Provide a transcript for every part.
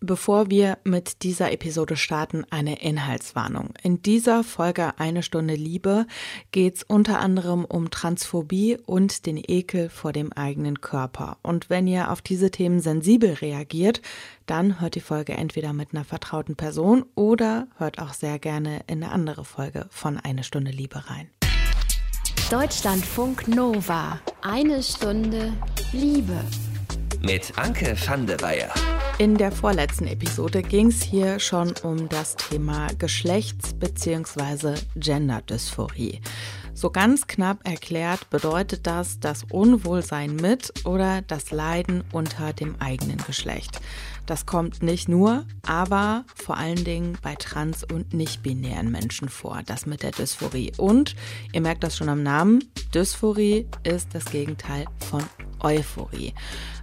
Bevor wir mit dieser Episode starten, eine Inhaltswarnung. In dieser Folge Eine Stunde Liebe geht es unter anderem um Transphobie und den Ekel vor dem eigenen Körper. Und wenn ihr auf diese Themen sensibel reagiert, dann hört die Folge entweder mit einer vertrauten Person oder hört auch sehr gerne in eine andere Folge von Eine Stunde Liebe rein. Deutschlandfunk Nova. Eine Stunde Liebe. Mit Anke van der Weyer. In der vorletzten Episode ging es hier schon um das Thema Geschlechts- bzw. Genderdysphorie. So ganz knapp erklärt bedeutet das das Unwohlsein mit oder das Leiden unter dem eigenen Geschlecht. Das kommt nicht nur, aber vor allen Dingen bei trans- und nicht-binären Menschen vor, das mit der Dysphorie. Und ihr merkt das schon am Namen, Dysphorie ist das Gegenteil von Euphorie.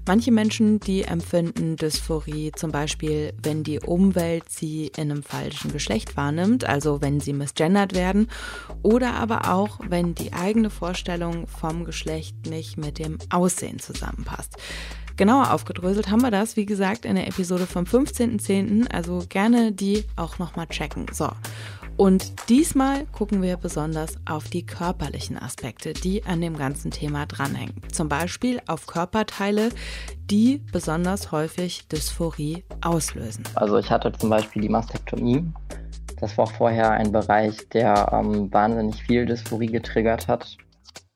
Manche Menschen, die empfinden Dysphorie zum Beispiel, wenn die Umwelt sie in einem falschen Geschlecht wahrnimmt, also wenn sie misgendert werden, oder aber auch, wenn die eigene Vorstellung vom Geschlecht nicht mit dem Aussehen zusammenpasst. Genauer aufgedröselt haben wir das, wie gesagt, in der Episode vom 15.10., also gerne die auch nochmal checken. So. Und diesmal gucken wir besonders auf die körperlichen Aspekte, die an dem ganzen Thema dranhängen. Zum Beispiel auf Körperteile, die besonders häufig Dysphorie auslösen. Also ich hatte zum Beispiel die Mastektomie. Das war vorher ein Bereich, der ähm, wahnsinnig viel Dysphorie getriggert hat.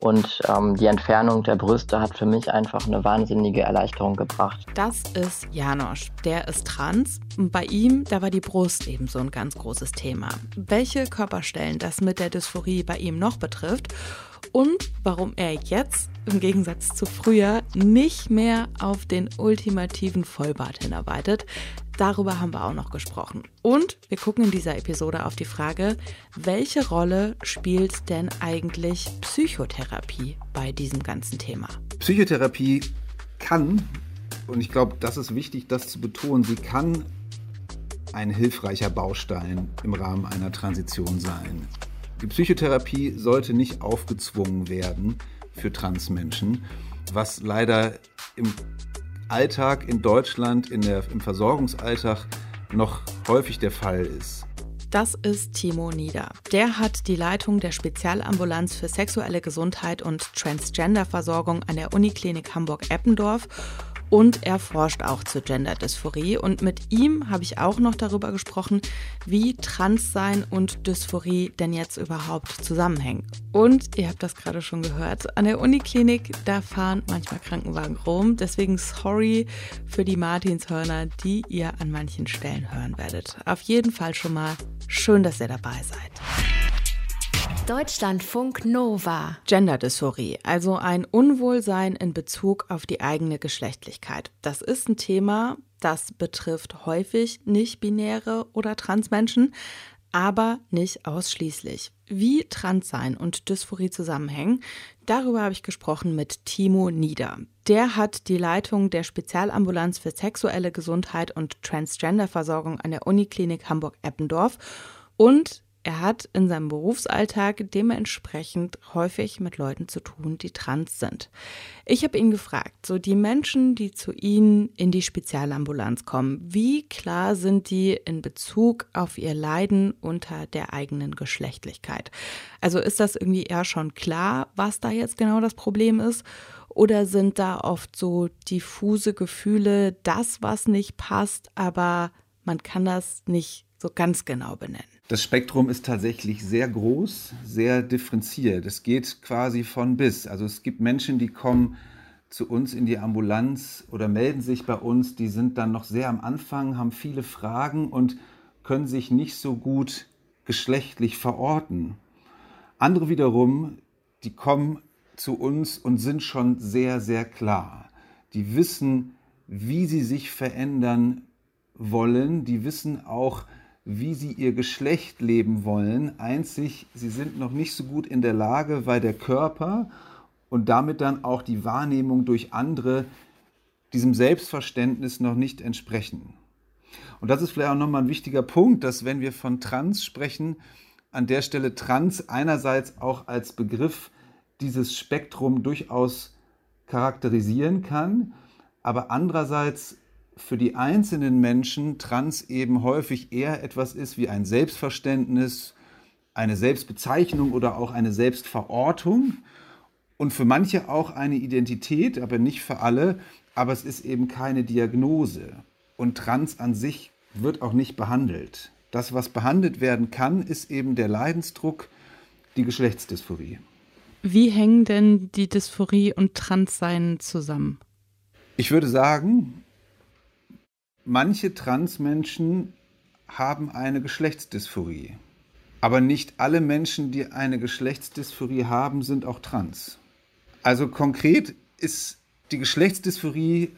Und ähm, die Entfernung der Brüste hat für mich einfach eine wahnsinnige Erleichterung gebracht. Das ist Janosch. Der ist trans. Und bei ihm, da war die Brust eben so ein ganz großes Thema. Welche Körperstellen das mit der Dysphorie bei ihm noch betrifft und warum er jetzt im Gegensatz zu früher nicht mehr auf den ultimativen Vollbart hinarbeitet. Darüber haben wir auch noch gesprochen. Und wir gucken in dieser Episode auf die Frage, welche Rolle spielt denn eigentlich Psychotherapie bei diesem ganzen Thema? Psychotherapie kann, und ich glaube, das ist wichtig, das zu betonen, sie kann ein hilfreicher Baustein im Rahmen einer Transition sein. Die Psychotherapie sollte nicht aufgezwungen werden für Transmenschen, was leider im Alltag in Deutschland, in der, im Versorgungsalltag noch häufig der Fall ist. Das ist Timo Nieder. Der hat die Leitung der Spezialambulanz für sexuelle Gesundheit und Transgender-Versorgung an der Uniklinik Hamburg-Eppendorf und er forscht auch zur Gender-Dysphorie. Und mit ihm habe ich auch noch darüber gesprochen, wie Transsein und Dysphorie denn jetzt überhaupt zusammenhängen. Und ihr habt das gerade schon gehört, an der Uniklinik, da fahren manchmal Krankenwagen rum. Deswegen sorry für die Martinshörner, die ihr an manchen Stellen hören werdet. Auf jeden Fall schon mal schön, dass ihr dabei seid. Deutschlandfunk Nova. Genderdysphorie, also ein Unwohlsein in Bezug auf die eigene Geschlechtlichkeit. Das ist ein Thema, das betrifft häufig nicht-binäre oder Transmenschen, aber nicht ausschließlich. Wie Transsein und Dysphorie zusammenhängen, darüber habe ich gesprochen mit Timo Nieder. Der hat die Leitung der Spezialambulanz für sexuelle Gesundheit und Transgenderversorgung an der Uniklinik Hamburg-Eppendorf und er hat in seinem Berufsalltag dementsprechend häufig mit Leuten zu tun, die trans sind. Ich habe ihn gefragt, so die Menschen, die zu Ihnen in die Spezialambulanz kommen, wie klar sind die in Bezug auf ihr Leiden unter der eigenen Geschlechtlichkeit? Also ist das irgendwie eher schon klar, was da jetzt genau das Problem ist? Oder sind da oft so diffuse Gefühle, das, was nicht passt, aber man kann das nicht so ganz genau benennen? Das Spektrum ist tatsächlich sehr groß, sehr differenziert. Es geht quasi von bis. Also es gibt Menschen, die kommen zu uns in die Ambulanz oder melden sich bei uns, die sind dann noch sehr am Anfang, haben viele Fragen und können sich nicht so gut geschlechtlich verorten. Andere wiederum, die kommen zu uns und sind schon sehr, sehr klar. Die wissen, wie sie sich verändern wollen, die wissen auch, wie sie ihr Geschlecht leben wollen. Einzig, sie sind noch nicht so gut in der Lage, weil der Körper und damit dann auch die Wahrnehmung durch andere diesem Selbstverständnis noch nicht entsprechen. Und das ist vielleicht auch nochmal ein wichtiger Punkt, dass wenn wir von Trans sprechen, an der Stelle Trans einerseits auch als Begriff dieses Spektrum durchaus charakterisieren kann, aber andererseits für die einzelnen Menschen trans eben häufig eher etwas ist wie ein Selbstverständnis, eine Selbstbezeichnung oder auch eine Selbstverortung und für manche auch eine Identität, aber nicht für alle, aber es ist eben keine Diagnose. Und trans an sich wird auch nicht behandelt. Das, was behandelt werden kann, ist eben der Leidensdruck, die Geschlechtsdysphorie. Wie hängen denn die Dysphorie und Transsein zusammen? Ich würde sagen, manche Transmenschen haben eine Geschlechtsdysphorie. Aber nicht alle Menschen, die eine Geschlechtsdysphorie haben, sind auch trans. Also konkret ist die Geschlechtsdysphorie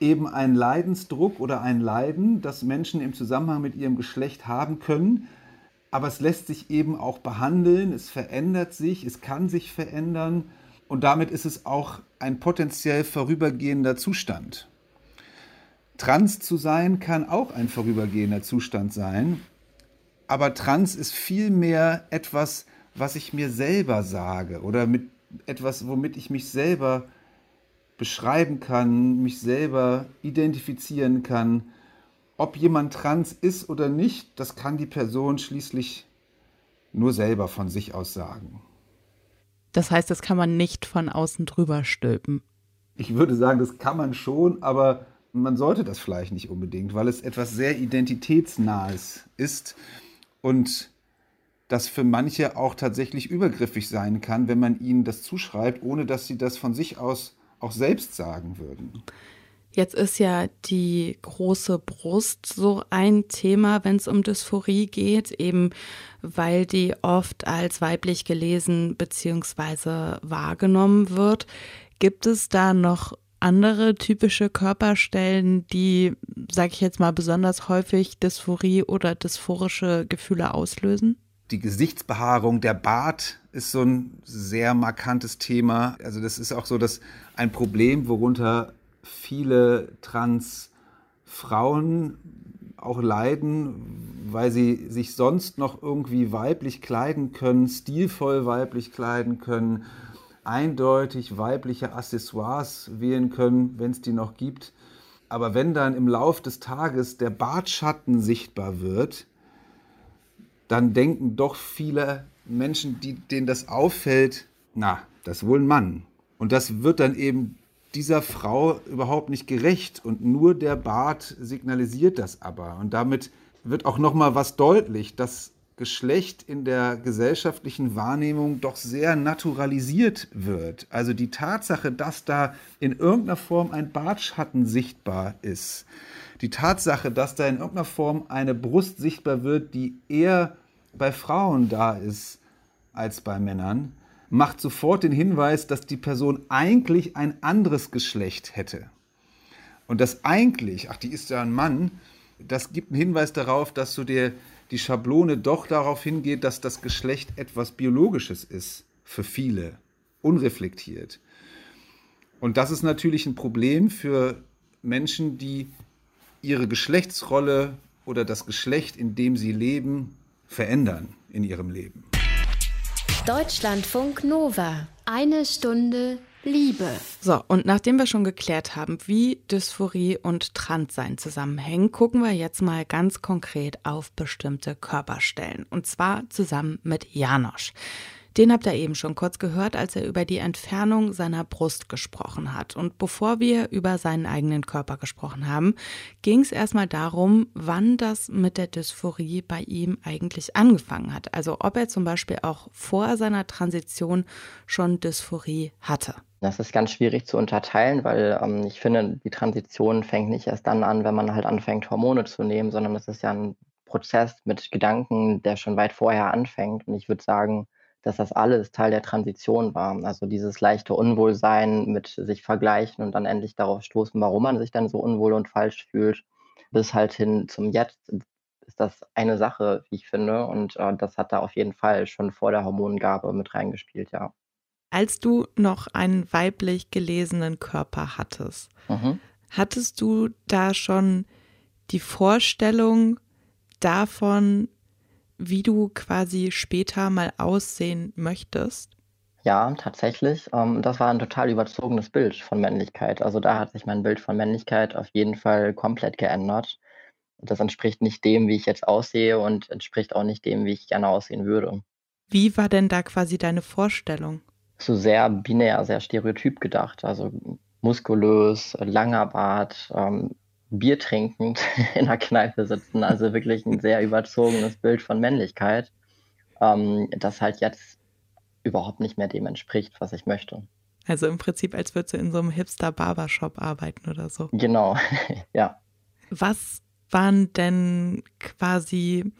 eben ein Leidensdruck oder ein Leiden, das Menschen im Zusammenhang mit ihrem Geschlecht haben können. Aber es lässt sich eben auch behandeln, es verändert sich, es kann sich verändern und damit ist es auch ein potenziell vorübergehender Zustand. Trans zu sein kann auch ein vorübergehender Zustand sein, aber trans ist vielmehr etwas, was ich mir selber sage oder mit etwas, womit ich mich selber beschreiben kann, mich selber identifizieren kann. Ob jemand trans ist oder nicht, das kann die Person schließlich nur selber von sich aus sagen. Das heißt, das kann man nicht von außen drüber stülpen. Ich würde sagen, das kann man schon, aber man sollte das vielleicht nicht unbedingt, weil es etwas sehr Identitätsnahes ist und das für manche auch tatsächlich übergriffig sein kann, wenn man ihnen das zuschreibt, ohne dass sie das von sich aus auch selbst sagen würden. Jetzt ist ja die große Brust so ein Thema, wenn es um Dysphorie geht, eben weil die oft als weiblich gelesen bzw. wahrgenommen wird. Gibt es da noch andere typische Körperstellen, die, sage ich jetzt mal, besonders häufig Dysphorie oder dysphorische Gefühle auslösen? Die Gesichtsbehaarung, der Bart ist so ein sehr markantes Thema. Also das ist auch so dass ein Problem, worunter viele Transfrauen auch leiden, weil sie sich sonst noch irgendwie weiblich kleiden können, stilvoll weiblich kleiden können, eindeutig weibliche Accessoires wählen können, wenn es die noch gibt. Aber wenn dann im Lauf des Tages der Bartschatten sichtbar wird, dann denken doch viele Menschen, die, denen das auffällt, na, das ist wohl ein Mann. Und das wird dann eben dieser Frau überhaupt nicht gerecht und nur der Bart signalisiert das aber. Und damit wird auch noch mal was deutlich, dass Geschlecht in der gesellschaftlichen Wahrnehmung doch sehr naturalisiert wird. Also die Tatsache, dass da in irgendeiner Form ein Bartschatten sichtbar ist, die Tatsache, dass da in irgendeiner Form eine Brust sichtbar wird, die eher bei Frauen da ist als bei Männern, macht sofort den Hinweis, dass die Person eigentlich ein anderes Geschlecht hätte. Und das eigentlich, ach, die ist ja ein Mann, das gibt einen Hinweis darauf, dass du dir die Schablone doch darauf hingeht, dass das Geschlecht etwas Biologisches ist für viele, unreflektiert. Und das ist natürlich ein Problem für Menschen, die ihre Geschlechtsrolle oder das Geschlecht, in dem sie leben, verändern in ihrem Leben. Deutschlandfunk Nova. Eine Stunde Liebe. So, und nachdem wir schon geklärt haben, wie Dysphorie und Transsein zusammenhängen, gucken wir jetzt mal ganz konkret auf bestimmte Körperstellen. Und zwar zusammen mit Janosch. Den habt ihr eben schon kurz gehört, als er über die Entfernung seiner Brust gesprochen hat. Und bevor wir über seinen eigenen Körper gesprochen haben, ging es erstmal darum, wann das mit der Dysphorie bei ihm eigentlich angefangen hat. Also ob er zum Beispiel auch vor seiner Transition schon Dysphorie hatte. Das ist ganz schwierig zu unterteilen, weil ähm, ich finde, die Transition fängt nicht erst dann an, wenn man halt anfängt, Hormone zu nehmen, sondern es ist ja ein Prozess mit Gedanken, der schon weit vorher anfängt. Und ich würde sagen, dass das alles Teil der Transition war. Also dieses leichte Unwohlsein mit sich vergleichen und dann endlich darauf stoßen, warum man sich dann so unwohl und falsch fühlt, bis halt hin zum Jetzt ist das eine Sache, wie ich finde. Und äh, das hat da auf jeden Fall schon vor der Hormongabe mit reingespielt, ja. Als du noch einen weiblich gelesenen Körper hattest, mhm. hattest du da schon die Vorstellung davon, wie du quasi später mal aussehen möchtest? Ja, tatsächlich. Ähm, das war ein total überzogenes Bild von Männlichkeit. Also da hat sich mein Bild von Männlichkeit auf jeden Fall komplett geändert. Das entspricht nicht dem, wie ich jetzt aussehe und entspricht auch nicht dem, wie ich gerne aussehen würde. Wie war denn da quasi deine Vorstellung? So sehr binär, sehr stereotyp gedacht. Also muskulös, langer Bart, ähm, Bier trinkend in der Kneipe sitzen. Also wirklich ein sehr überzogenes Bild von Männlichkeit, ähm, das halt jetzt überhaupt nicht mehr dem entspricht, was ich möchte. Also im Prinzip, als würdest du in so einem Hipster-Barbershop arbeiten oder so. Genau, ja. Was waren denn quasi,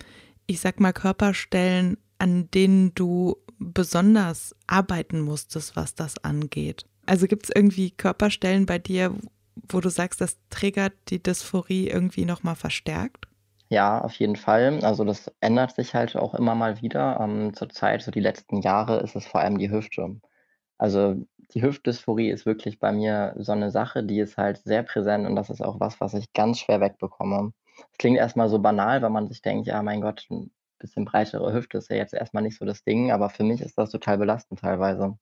ich sag mal, Körperstellen, an denen du besonders arbeiten musstest, was das angeht? Also gibt es irgendwie Körperstellen bei dir, wo du sagst, das triggert die Dysphorie irgendwie nochmal verstärkt? Ja, auf jeden Fall. Also das ändert sich halt auch immer mal wieder. Ähm, zurzeit, so die letzten Jahre, ist es vor allem die Hüfte. Also die Hüftdysphorie ist wirklich bei mir so eine Sache, die ist halt sehr präsent und das ist auch was, was ich ganz schwer wegbekomme. Es klingt erstmal so banal, weil man sich denkt, ja, mein Gott, ein bisschen breitere Hüfte ist ja jetzt erstmal nicht so das Ding, aber für mich ist das total belastend teilweise.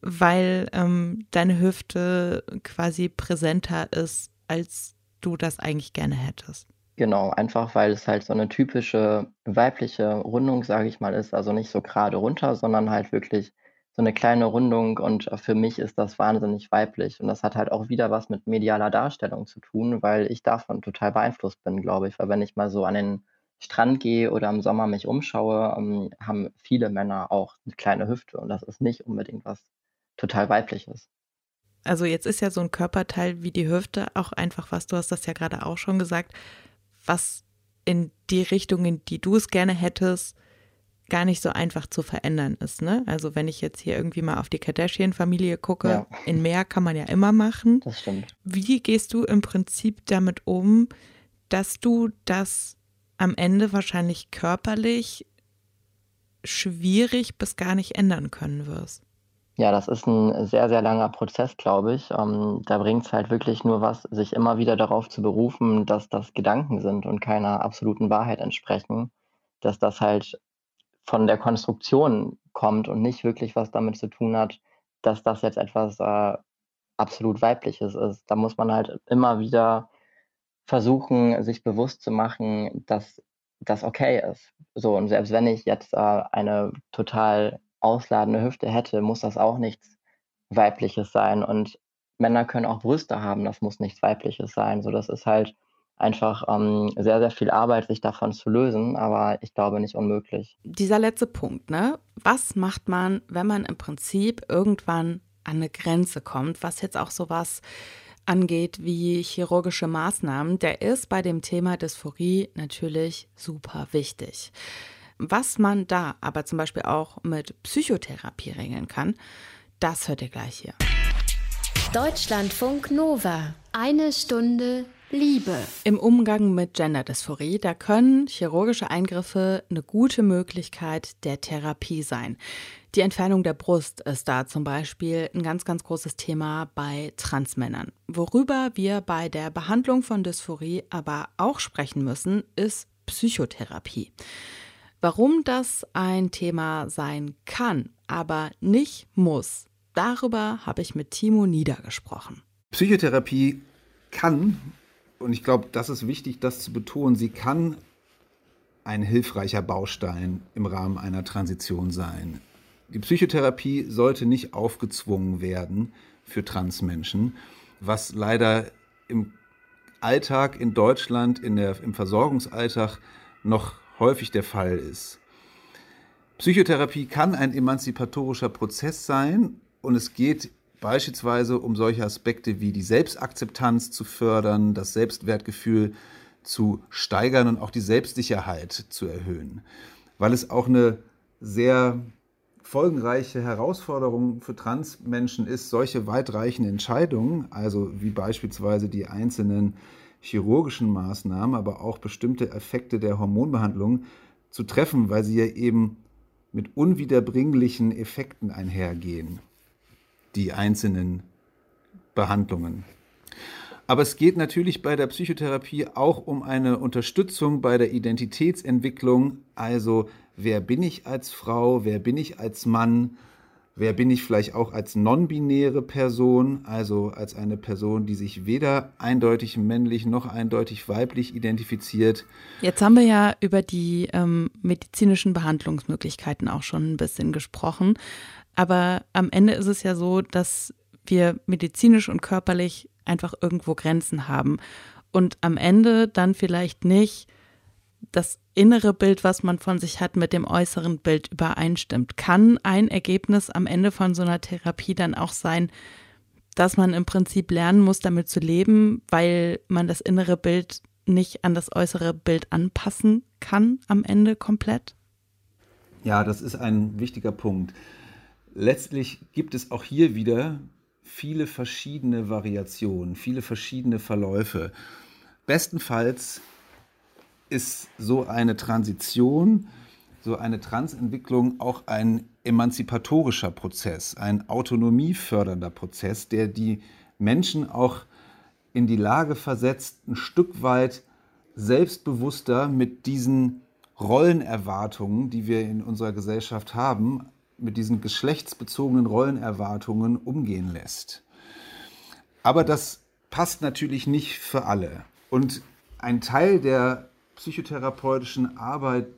Weil ähm, deine Hüfte quasi präsenter ist, als du das eigentlich gerne hättest. Genau, einfach weil es halt so eine typische weibliche Rundung, sage ich mal, ist. Also nicht so gerade runter, sondern halt wirklich so eine kleine Rundung und für mich ist das wahnsinnig weiblich. Und das hat halt auch wieder was mit medialer Darstellung zu tun, weil ich davon total beeinflusst bin, glaube ich. Weil wenn ich mal so an den Strand gehe oder im Sommer mich umschaue, ähm, haben viele Männer auch eine kleine Hüfte und das ist nicht unbedingt was total weibliches. Also jetzt ist ja so ein Körperteil wie die Hüfte auch einfach was, du hast das ja gerade auch schon gesagt, was in die Richtung, in die du es gerne hättest, gar nicht so einfach zu verändern ist. Ne? Also wenn ich jetzt hier irgendwie mal auf die Kardashian-Familie gucke, ja. in mehr kann man ja immer machen. Das stimmt. Wie gehst du im Prinzip damit um, dass du das am Ende wahrscheinlich körperlich schwierig bis gar nicht ändern können wirst? Ja, das ist ein sehr, sehr langer Prozess, glaube ich. Ähm, da bringt es halt wirklich nur was, sich immer wieder darauf zu berufen, dass das Gedanken sind und keiner absoluten Wahrheit entsprechen. Dass das halt von der Konstruktion kommt und nicht wirklich was damit zu tun hat, dass das jetzt etwas äh, absolut Weibliches ist. Da muss man halt immer wieder versuchen, sich bewusst zu machen, dass das okay ist. So, und selbst wenn ich jetzt äh, eine total ausladende Hüfte hätte, muss das auch nichts Weibliches sein. Und Männer können auch Brüste haben, das muss nichts Weibliches sein. So, das ist halt einfach ähm, sehr, sehr viel Arbeit, sich davon zu lösen, aber ich glaube nicht unmöglich. Dieser letzte Punkt, ne? Was macht man, wenn man im Prinzip irgendwann an eine Grenze kommt, was jetzt auch sowas angeht wie chirurgische Maßnahmen, der ist bei dem Thema Dysphorie natürlich super wichtig. Was man da aber zum Beispiel auch mit Psychotherapie regeln kann, das hört ihr gleich hier. Deutschlandfunk Nova. Eine Stunde Liebe. Im Umgang mit Genderdysphorie, da können chirurgische Eingriffe eine gute Möglichkeit der Therapie sein. Die Entfernung der Brust ist da zum Beispiel ein ganz, ganz großes Thema bei Transmännern. Worüber wir bei der Behandlung von Dysphorie aber auch sprechen müssen, ist Psychotherapie. Warum das ein Thema sein kann, aber nicht muss, darüber habe ich mit Timo niedergesprochen. Psychotherapie kann, und ich glaube, das ist wichtig, das zu betonen, sie kann ein hilfreicher Baustein im Rahmen einer Transition sein. Die Psychotherapie sollte nicht aufgezwungen werden für Transmenschen, was leider im Alltag in Deutschland, in der, im Versorgungsalltag noch häufig der Fall ist. Psychotherapie kann ein emanzipatorischer Prozess sein und es geht beispielsweise um solche Aspekte wie die Selbstakzeptanz zu fördern, das Selbstwertgefühl zu steigern und auch die Selbstsicherheit zu erhöhen, weil es auch eine sehr folgenreiche Herausforderung für Transmenschen ist, solche weitreichende Entscheidungen, also wie beispielsweise die einzelnen chirurgischen Maßnahmen, aber auch bestimmte Effekte der Hormonbehandlung zu treffen, weil sie ja eben mit unwiederbringlichen Effekten einhergehen, die einzelnen Behandlungen. Aber es geht natürlich bei der Psychotherapie auch um eine Unterstützung bei der Identitätsentwicklung, also wer bin ich als Frau, wer bin ich als Mann, Wer bin ich vielleicht auch als non-binäre Person, also als eine Person, die sich weder eindeutig männlich noch eindeutig weiblich identifiziert? Jetzt haben wir ja über die ähm, medizinischen Behandlungsmöglichkeiten auch schon ein bisschen gesprochen. Aber am Ende ist es ja so, dass wir medizinisch und körperlich einfach irgendwo Grenzen haben. Und am Ende dann vielleicht nicht das innere Bild, was man von sich hat, mit dem äußeren Bild übereinstimmt. Kann ein Ergebnis am Ende von so einer Therapie dann auch sein, dass man im Prinzip lernen muss, damit zu leben, weil man das innere Bild nicht an das äußere Bild anpassen kann am Ende komplett? Ja, das ist ein wichtiger Punkt. Letztlich gibt es auch hier wieder viele verschiedene Variationen, viele verschiedene Verläufe. Bestenfalls ist so eine Transition, so eine Transentwicklung auch ein emanzipatorischer Prozess, ein autonomiefördernder Prozess, der die Menschen auch in die Lage versetzt, ein Stück weit selbstbewusster mit diesen Rollenerwartungen, die wir in unserer Gesellschaft haben, mit diesen geschlechtsbezogenen Rollenerwartungen umgehen lässt. Aber das passt natürlich nicht für alle. Und ein Teil der psychotherapeutischen Arbeit,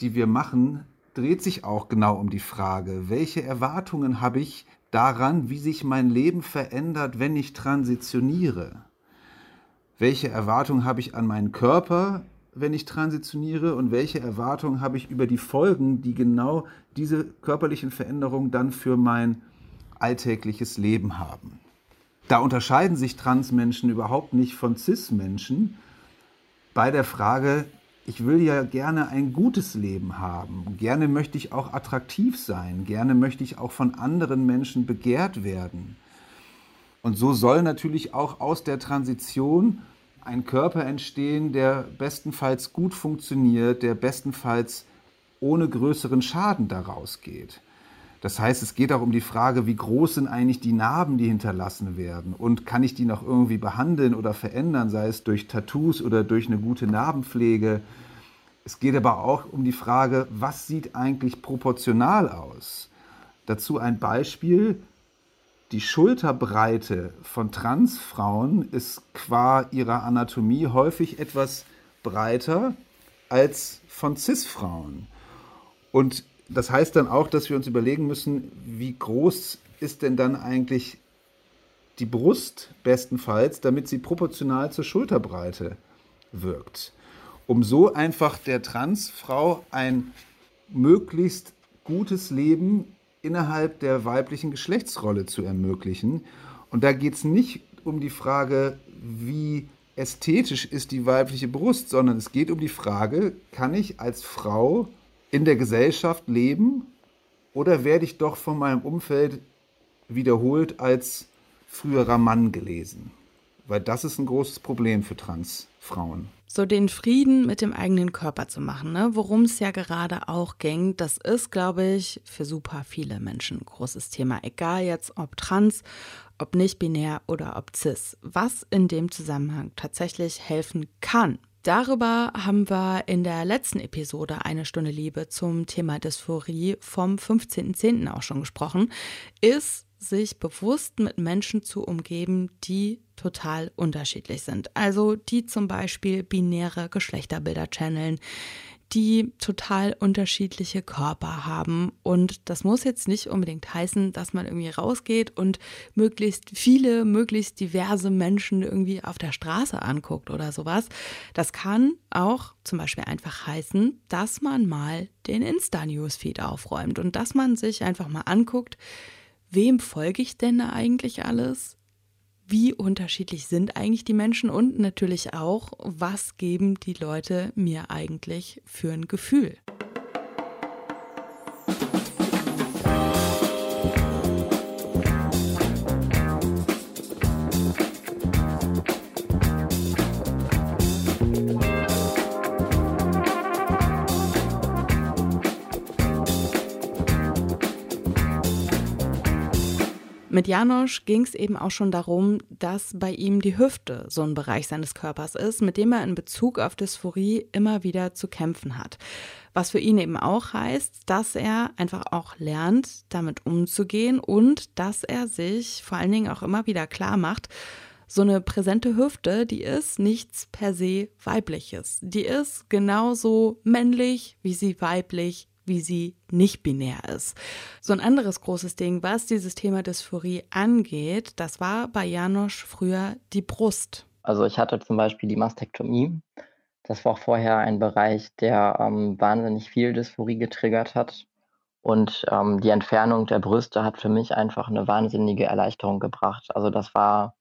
die wir machen, dreht sich auch genau um die Frage, welche Erwartungen habe ich daran, wie sich mein Leben verändert, wenn ich transitioniere? Welche Erwartungen habe ich an meinen Körper, wenn ich transitioniere und welche Erwartungen habe ich über die Folgen, die genau diese körperlichen Veränderungen dann für mein alltägliches Leben haben. Da unterscheiden sich Transmenschen überhaupt nicht von Cis-Menschen bei der Frage, ich will ja gerne ein gutes Leben haben. Gerne möchte ich auch attraktiv sein. Gerne möchte ich auch von anderen Menschen begehrt werden. Und so soll natürlich auch aus der Transition ein Körper entstehen, der bestenfalls gut funktioniert, der bestenfalls ohne größeren Schaden daraus geht. Das heißt, es geht auch um die Frage, wie groß sind eigentlich die Narben, die hinterlassen werden und kann ich die noch irgendwie behandeln oder verändern, sei es durch Tattoos oder durch eine gute Narbenpflege. Es geht aber auch um die Frage, was sieht eigentlich proportional aus? Dazu ein Beispiel. Die Schulterbreite von Transfrauen ist qua ihrer Anatomie häufig etwas breiter als von Cis-Frauen. Und das heißt dann auch, dass wir uns überlegen müssen, wie groß ist denn dann eigentlich die Brust bestenfalls, damit sie proportional zur Schulterbreite wirkt. Um so einfach der Transfrau ein möglichst gutes Leben innerhalb der weiblichen Geschlechtsrolle zu ermöglichen. Und da geht es nicht um die Frage, wie ästhetisch ist die weibliche Brust, sondern es geht um die Frage, kann ich als Frau in der Gesellschaft leben oder werde ich doch von meinem Umfeld wiederholt als früherer Mann gelesen? Weil das ist ein großes Problem für Transfrauen. So den Frieden mit dem eigenen Körper zu machen, ne? worum es ja gerade auch ging, das ist, glaube ich, für super viele Menschen ein großes Thema. Egal jetzt ob trans, ob nicht binär oder ob cis. Was in dem Zusammenhang tatsächlich helfen kann, Darüber haben wir in der letzten Episode eine Stunde Liebe zum Thema Dysphorie vom 15.10. auch schon gesprochen, ist sich bewusst mit Menschen zu umgeben, die total unterschiedlich sind. Also die zum Beispiel binäre Geschlechterbilder channeln, die total unterschiedliche Körper haben. Und das muss jetzt nicht unbedingt heißen, dass man irgendwie rausgeht und möglichst viele, möglichst diverse Menschen irgendwie auf der Straße anguckt oder sowas. Das kann auch zum Beispiel einfach heißen, dass man mal den Insta-Newsfeed aufräumt und dass man sich einfach mal anguckt, wem folge ich denn eigentlich alles? Wie unterschiedlich sind eigentlich die Menschen und natürlich auch, was geben die Leute mir eigentlich für ein Gefühl. Mit Janosch ging es eben auch schon darum, dass bei ihm die Hüfte so ein Bereich seines Körpers ist, mit dem er in Bezug auf Dysphorie immer wieder zu kämpfen hat. Was für ihn eben auch heißt, dass er einfach auch lernt, damit umzugehen und dass er sich vor allen Dingen auch immer wieder klar macht, so eine präsente Hüfte, die ist nichts per se weibliches. Die ist genauso männlich, wie sie weiblich wie sie nicht binär ist. So ein anderes großes Ding, was dieses Thema Dysphorie angeht, das war bei Janosch früher die Brust. Also ich hatte zum Beispiel die Mastektomie. Das war vorher ein Bereich, der ähm, wahnsinnig viel Dysphorie getriggert hat. Und ähm, die Entfernung der Brüste hat für mich einfach eine wahnsinnige Erleichterung gebracht. Also das war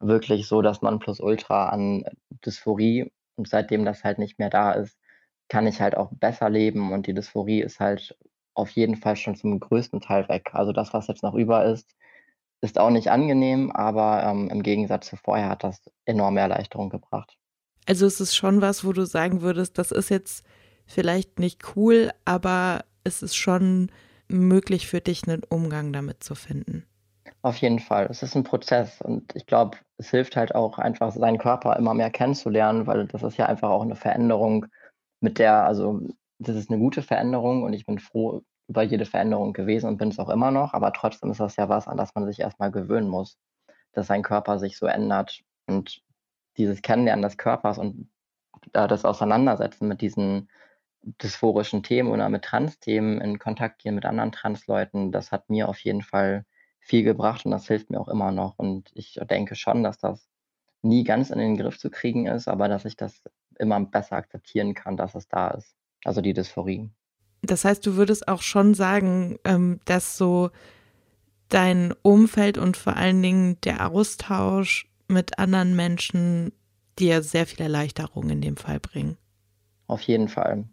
wirklich so, dass man plus ultra an Dysphorie und seitdem das halt nicht mehr da ist, kann ich halt auch besser leben und die Dysphorie ist halt auf jeden Fall schon zum größten Teil weg. Also das, was jetzt noch über ist, ist auch nicht angenehm, aber ähm, im Gegensatz zu vorher hat das enorme Erleichterung gebracht. Also es ist schon was, wo du sagen würdest, das ist jetzt vielleicht nicht cool, aber es ist schon möglich für dich, einen Umgang damit zu finden. Auf jeden Fall. Es ist ein Prozess und ich glaube, es hilft halt auch einfach, seinen Körper immer mehr kennenzulernen, weil das ist ja einfach auch eine Veränderung, mit der, also das ist eine gute Veränderung und ich bin froh über jede Veränderung gewesen und bin es auch immer noch, aber trotzdem ist das ja was, an das man sich erstmal gewöhnen muss, dass sein Körper sich so ändert und dieses Kennenlernen des Körpers und das Auseinandersetzen mit diesen dysphorischen Themen oder mit Trans-Themen in Kontakt gehen mit anderen Trans-Leuten, das hat mir auf jeden Fall viel gebracht und das hilft mir auch immer noch. Und ich denke schon, dass das nie ganz in den Griff zu kriegen ist, aber dass ich das immer besser akzeptieren kann, dass es da ist. Also die Dysphorie. Das heißt, du würdest auch schon sagen, ähm, dass so dein Umfeld und vor allen Dingen der Austausch mit anderen Menschen dir sehr viel Erleichterung in dem Fall bringen. Auf jeden Fall.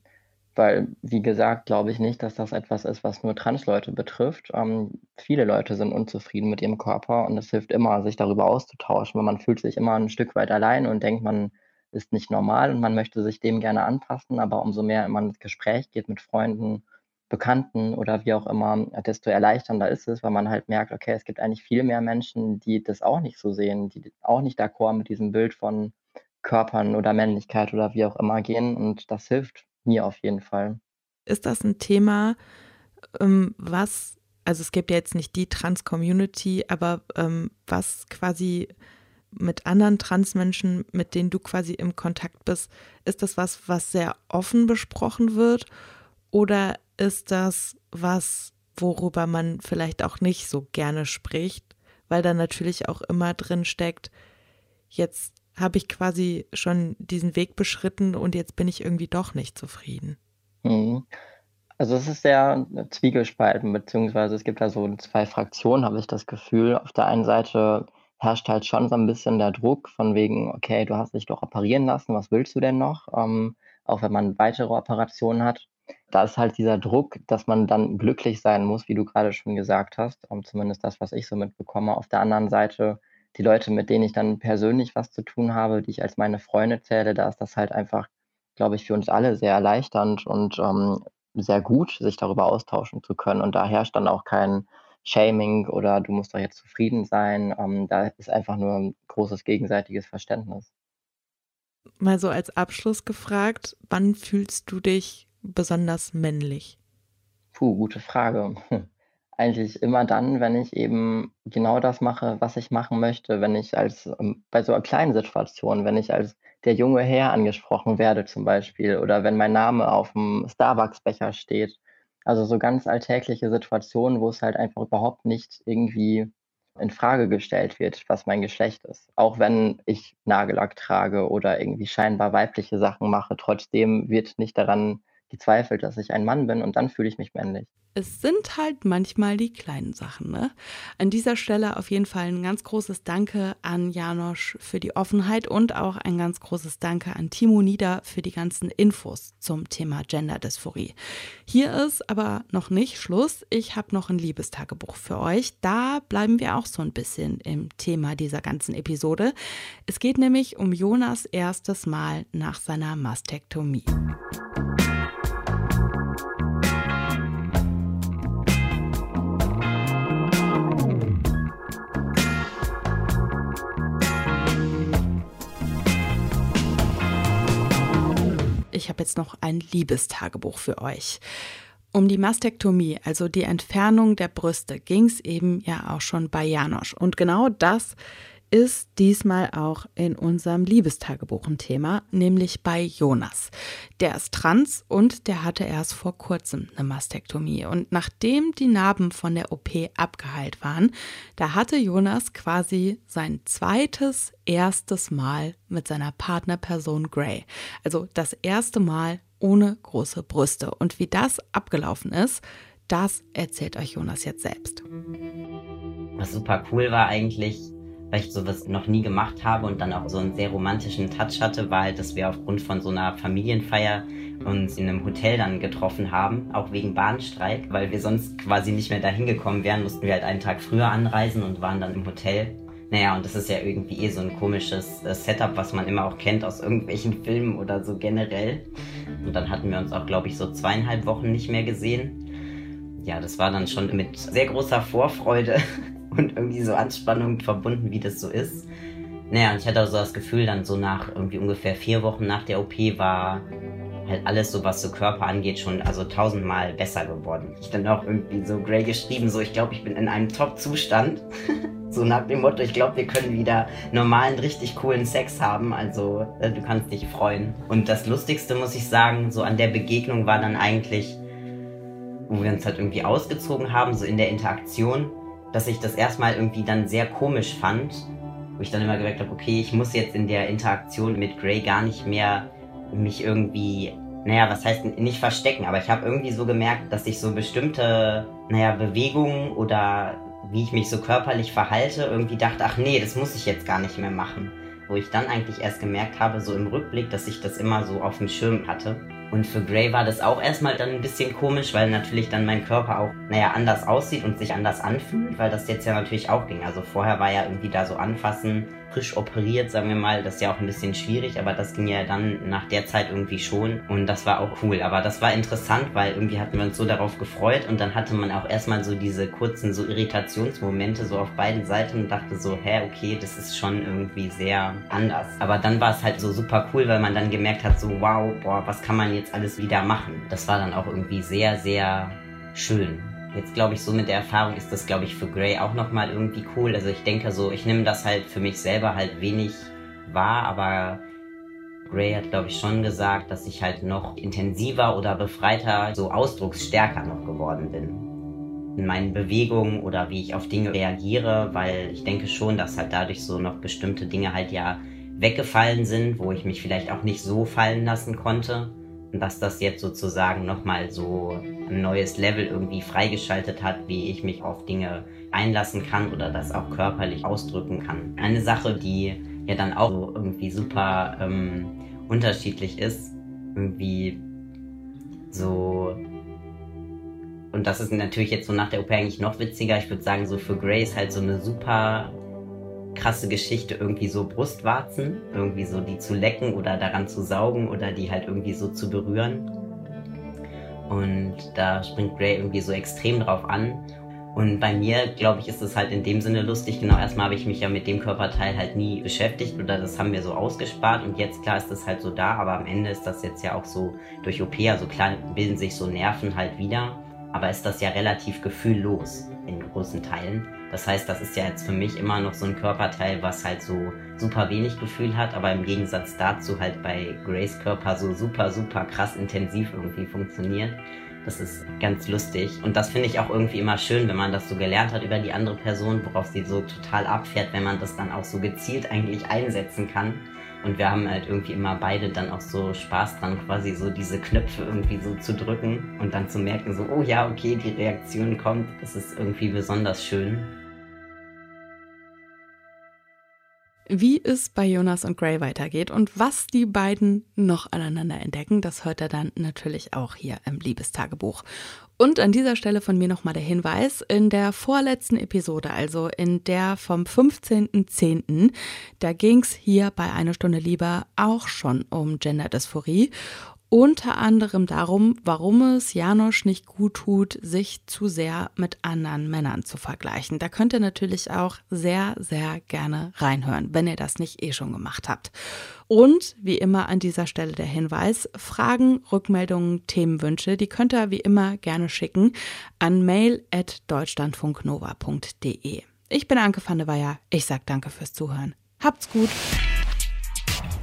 Weil, wie gesagt, glaube ich nicht, dass das etwas ist, was nur Transleute betrifft. Ähm, viele Leute sind unzufrieden mit ihrem Körper und es hilft immer, sich darüber auszutauschen, weil man fühlt sich immer ein Stück weit allein und denkt, man ist nicht normal und man möchte sich dem gerne anpassen, aber umso mehr man ins Gespräch geht mit Freunden, Bekannten oder wie auch immer, desto erleichternder ist es, weil man halt merkt, okay, es gibt eigentlich viel mehr Menschen, die das auch nicht so sehen, die auch nicht d'accord mit diesem Bild von Körpern oder Männlichkeit oder wie auch immer gehen und das hilft mir auf jeden Fall. Ist das ein Thema, ähm, was, also es gibt ja jetzt nicht die Trans-Community, aber ähm, was quasi mit anderen Transmenschen, mit denen du quasi im Kontakt bist, ist das was, was sehr offen besprochen wird? Oder ist das was, worüber man vielleicht auch nicht so gerne spricht, weil da natürlich auch immer drin steckt, jetzt habe ich quasi schon diesen Weg beschritten und jetzt bin ich irgendwie doch nicht zufrieden. Mhm. Also es ist sehr zwiegespalten, beziehungsweise es gibt da so zwei Fraktionen, habe ich das Gefühl. Auf der einen Seite herrscht halt schon so ein bisschen der Druck von wegen, okay, du hast dich doch operieren lassen, was willst du denn noch? Ähm, auch wenn man weitere Operationen hat. Da ist halt dieser Druck, dass man dann glücklich sein muss, wie du gerade schon gesagt hast. Um, zumindest das, was ich so mitbekomme. Auf der anderen Seite, die Leute, mit denen ich dann persönlich was zu tun habe, die ich als meine Freunde zähle, da ist das halt einfach, glaube ich, für uns alle sehr erleichternd und ähm, sehr gut, sich darüber austauschen zu können. Und da herrscht dann auch kein Shaming oder du musst doch jetzt zufrieden sein. Ähm, da ist einfach nur ein großes gegenseitiges Verständnis. Mal so als Abschluss gefragt, wann fühlst du dich besonders männlich? Puh, gute Frage. Eigentlich immer dann, wenn ich eben genau das mache, was ich machen möchte, wenn ich als ähm, bei so einer kleinen Situation, wenn ich als der junge Herr angesprochen werde zum Beispiel oder wenn mein Name auf dem Starbucks-Becher steht also so ganz alltägliche Situationen, wo es halt einfach überhaupt nicht irgendwie in Frage gestellt wird, was mein Geschlecht ist. Auch wenn ich Nagellack trage oder irgendwie scheinbar weibliche Sachen mache, trotzdem wird nicht daran gezweifelt, dass ich ein Mann bin und dann fühle ich mich männlich es sind halt manchmal die kleinen Sachen. Ne? An dieser Stelle auf jeden Fall ein ganz großes Danke an Janosch für die Offenheit und auch ein ganz großes Danke an Timo Nieder für die ganzen Infos zum Thema Genderdysphorie. Hier ist aber noch nicht Schluss. Ich habe noch ein Liebestagebuch für euch. Da bleiben wir auch so ein bisschen im Thema dieser ganzen Episode. Es geht nämlich um Jonas erstes Mal nach seiner Mastektomie. Ich habe jetzt noch ein Liebestagebuch für euch. Um die Mastektomie, also die Entfernung der Brüste, ging es eben ja auch schon bei Janosch. Und genau das ist diesmal auch in unserem Liebestagebuch ein Thema, nämlich bei Jonas. Der ist trans und der hatte erst vor kurzem eine Mastektomie. Und nachdem die Narben von der OP abgeheilt waren, da hatte Jonas quasi sein zweites, erstes Mal mit seiner Partnerperson Gray. Also das erste Mal ohne große Brüste. Und wie das abgelaufen ist, das erzählt euch Jonas jetzt selbst. Was super cool war eigentlich, weil ich sowas noch nie gemacht habe und dann auch so einen sehr romantischen Touch hatte, war halt, dass wir aufgrund von so einer Familienfeier uns in einem Hotel dann getroffen haben, auch wegen Bahnstreik, weil wir sonst quasi nicht mehr dahin gekommen wären, mussten wir halt einen Tag früher anreisen und waren dann im Hotel. Naja, und das ist ja irgendwie eh so ein komisches äh, Setup, was man immer auch kennt aus irgendwelchen Filmen oder so generell. Und dann hatten wir uns auch, glaube ich, so zweieinhalb Wochen nicht mehr gesehen. Ja, das war dann schon mit sehr großer Vorfreude und irgendwie so Anspannung verbunden, wie das so ist. Naja, und ich hatte auch so das Gefühl, dann so nach irgendwie ungefähr vier Wochen nach der OP war halt alles so, was so Körper angeht, schon also tausendmal besser geworden. Ich dann auch irgendwie so Gray geschrieben, so ich glaube, ich bin in einem Top-Zustand. so nach dem Motto, ich glaube, wir können wieder normalen, richtig coolen Sex haben. Also äh, du kannst dich freuen. Und das Lustigste, muss ich sagen, so an der Begegnung war dann eigentlich, wo wir uns halt irgendwie ausgezogen haben, so in der Interaktion dass ich das erstmal irgendwie dann sehr komisch fand, wo ich dann immer gemerkt habe, okay, ich muss jetzt in der Interaktion mit Gray gar nicht mehr mich irgendwie, naja, was heißt nicht verstecken, aber ich habe irgendwie so gemerkt, dass ich so bestimmte, naja, Bewegungen oder wie ich mich so körperlich verhalte, irgendwie dachte, ach nee, das muss ich jetzt gar nicht mehr machen. Wo ich dann eigentlich erst gemerkt habe, so im Rückblick, dass ich das immer so auf dem Schirm hatte. Und für Gray war das auch erstmal dann ein bisschen komisch, weil natürlich dann mein Körper auch, naja, anders aussieht und sich anders anfühlt, weil das jetzt ja natürlich auch ging. Also vorher war ja irgendwie da so anfassen, frisch operiert, sagen wir mal. Das ist ja auch ein bisschen schwierig, aber das ging ja dann nach der Zeit irgendwie schon. Und das war auch cool. Aber das war interessant, weil irgendwie hatten wir uns so darauf gefreut und dann hatte man auch erstmal so diese kurzen so Irritationsmomente so auf beiden Seiten und dachte so, hä, okay, das ist schon irgendwie sehr anders. Aber dann war es halt so super cool, weil man dann gemerkt hat, so, wow, boah, was kann man jetzt alles wieder machen? Das war dann auch irgendwie sehr, sehr schön. Jetzt glaube ich, so mit der Erfahrung ist das, glaube ich, für Gray auch nochmal irgendwie cool. Also ich denke so, ich nehme das halt für mich selber halt wenig wahr, aber Gray hat, glaube ich, schon gesagt, dass ich halt noch intensiver oder befreiter, so ausdrucksstärker noch geworden bin. In meinen Bewegungen oder wie ich auf Dinge reagiere, weil ich denke schon, dass halt dadurch so noch bestimmte Dinge halt ja weggefallen sind, wo ich mich vielleicht auch nicht so fallen lassen konnte dass das jetzt sozusagen nochmal so ein neues Level irgendwie freigeschaltet hat, wie ich mich auf Dinge einlassen kann oder das auch körperlich ausdrücken kann. Eine Sache, die ja dann auch so irgendwie super ähm, unterschiedlich ist, irgendwie so und das ist natürlich jetzt so nach der OP eigentlich noch witziger. Ich würde sagen, so für Grace halt so eine super krasse Geschichte, irgendwie so Brustwarzen, irgendwie so die zu lecken oder daran zu saugen oder die halt irgendwie so zu berühren. Und da springt Gray irgendwie so extrem drauf an. Und bei mir, glaube ich, ist es halt in dem Sinne lustig. Genau, erstmal habe ich mich ja mit dem Körperteil halt nie beschäftigt oder das haben wir so ausgespart und jetzt klar ist das halt so da, aber am Ende ist das jetzt ja auch so durch OP, also klar bilden sich so Nerven halt wieder, aber ist das ja relativ gefühllos in großen Teilen. Das heißt, das ist ja jetzt für mich immer noch so ein Körperteil, was halt so super wenig Gefühl hat, aber im Gegensatz dazu halt bei Grace Körper so super, super krass intensiv irgendwie funktioniert. Das ist ganz lustig. Und das finde ich auch irgendwie immer schön, wenn man das so gelernt hat über die andere Person, worauf sie so total abfährt, wenn man das dann auch so gezielt eigentlich einsetzen kann. Und wir haben halt irgendwie immer beide dann auch so Spaß dran, quasi so diese Knöpfe irgendwie so zu drücken und dann zu merken, so, oh ja, okay, die Reaktion kommt. Das ist irgendwie besonders schön. Wie es bei Jonas und Gray weitergeht und was die beiden noch aneinander entdecken, das hört er dann natürlich auch hier im Liebestagebuch. Und an dieser Stelle von mir nochmal der Hinweis, in der vorletzten Episode, also in der vom 15.10., da ging es hier bei Eine Stunde Lieber auch schon um Genderdysphorie. Unter anderem darum, warum es Janosch nicht gut tut, sich zu sehr mit anderen Männern zu vergleichen. Da könnt ihr natürlich auch sehr, sehr gerne reinhören, wenn ihr das nicht eh schon gemacht habt. Und wie immer an dieser Stelle der Hinweis, Fragen, Rückmeldungen, Themenwünsche, die könnt ihr wie immer gerne schicken an mail.deutschlandfunknova.de. Ich bin Anke van der Weyer. Ich sage danke fürs Zuhören. Habt's gut.